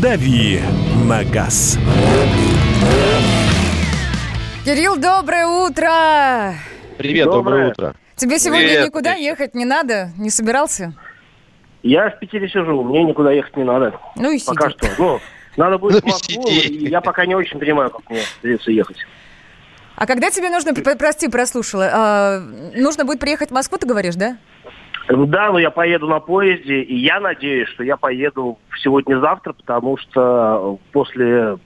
«Дави на газ». Кирилл, доброе утро! Привет, доброе, доброе утро. Тебе сегодня Привет. никуда ехать не надо? Не собирался? Я в Питере сижу, мне никуда ехать не надо. Ну и сиди. Пока что. Ну, надо будет ну, в Москву, и я пока не очень понимаю, как мне придется ехать. А когда тебе нужно, прости, прослушала, а, нужно будет приехать в Москву, ты говоришь, да? Да, но я поеду на поезде, и я надеюсь, что я поеду сегодня-завтра, потому что после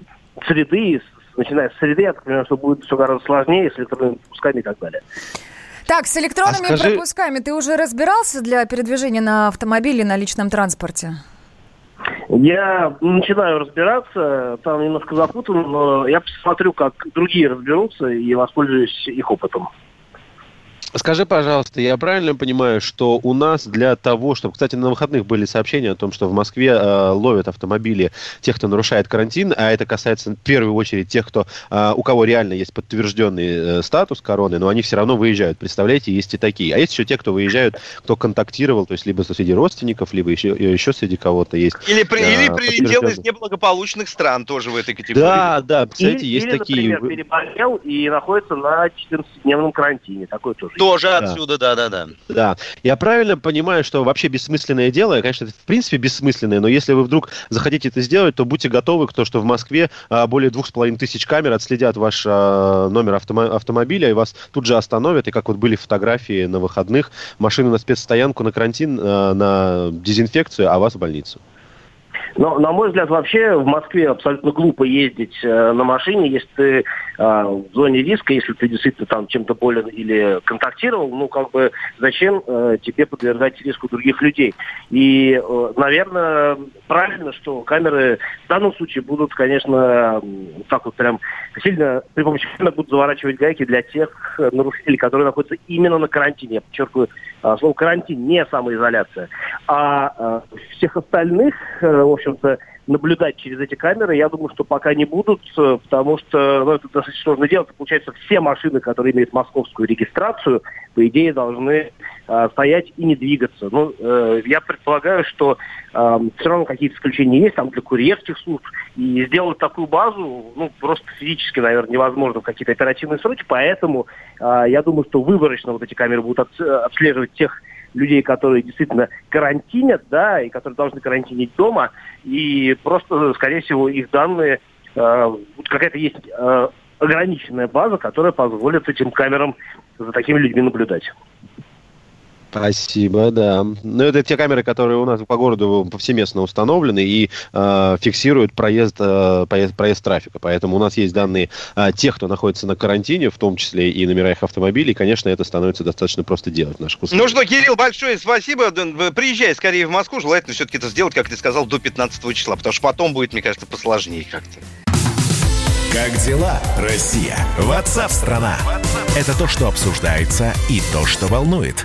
среды, начиная с среды, я так понимаю, что будет все гораздо сложнее с электронными пропусками и так далее. Так, с электронными а скажи... пропусками ты уже разбирался для передвижения на автомобиле, на личном транспорте? Я начинаю разбираться, там немножко запутан, но я посмотрю, как другие разберутся и воспользуюсь их опытом. Скажи, пожалуйста, я правильно понимаю, что у нас для того, чтобы... Кстати, на выходных были сообщения о том, что в Москве э, ловят автомобили тех, кто нарушает карантин, а это касается в первую очередь тех, кто, э, у кого реально есть подтвержденный э, статус короны, но они все равно выезжают. Представляете, есть и такие. А есть еще те, кто выезжают, кто контактировал, то есть либо среди родственников, либо еще, еще среди кого-то есть. Или, при, э, или прилетел из неблагополучных стран тоже в этой категории. Да, да, кстати, есть или, такие. например, переболел и находится на 14-дневном карантине. Такой тоже тоже да. отсюда, да-да-да. Да. Я правильно понимаю, что вообще бессмысленное дело, конечно, это в принципе бессмысленное, но если вы вдруг захотите это сделать, то будьте готовы к тому, что в Москве а, более двух с половиной тысяч камер отследят ваш а, номер автомо- автомобиля и вас тут же остановят. И как вот были фотографии на выходных, машины на спецстоянку, на карантин, а, на дезинфекцию, а вас в больницу. Но, на мой взгляд, вообще в Москве абсолютно глупо ездить э, на машине, если ты в зоне риска, если ты действительно там чем-то болен или контактировал, ну, как бы, зачем э, тебе подвергать риску других людей? И, э, наверное, правильно, что камеры в данном случае будут, конечно, так вот прям сильно при помощи камер будут заворачивать гайки для тех нарушителей, которые находятся именно на карантине. Я подчеркиваю, э, слово карантин, не самоизоляция. А э, всех остальных, э, в общем, общем-то, наблюдать через эти камеры, я думаю, что пока не будут, э, потому что ну, это достаточно сложно делать. Получается, все машины, которые имеют московскую регистрацию, по идее, должны э, стоять и не двигаться. Ну, э, я предполагаю, что э, все равно какие-то исключения есть там для курьерских служб. И сделать такую базу, ну, просто физически, наверное, невозможно в какие-то оперативные сроки. Поэтому э, я думаю, что выборочно вот эти камеры будут отслеживать тех людей, которые действительно карантинят, да, и которые должны карантинить дома, и просто, скорее всего, их данные, э, какая-то есть э, ограниченная база, которая позволит этим камерам за такими людьми наблюдать. Спасибо, да. Ну, это те камеры, которые у нас по городу повсеместно установлены и э, фиксируют проезд, э, проезд, проезд трафика. Поэтому у нас есть данные э, тех, кто находится на карантине, в том числе и номера их автомобилей. И, конечно, это становится достаточно просто делать в наших условиях. Ну что, Кирилл, большое спасибо. Приезжай скорее в Москву. Желательно все-таки это сделать, как ты сказал, до 15 числа, потому что потом будет, мне кажется, посложнее как-то. Как дела, Россия? Ватсап-страна! Это то, что обсуждается и то, что волнует.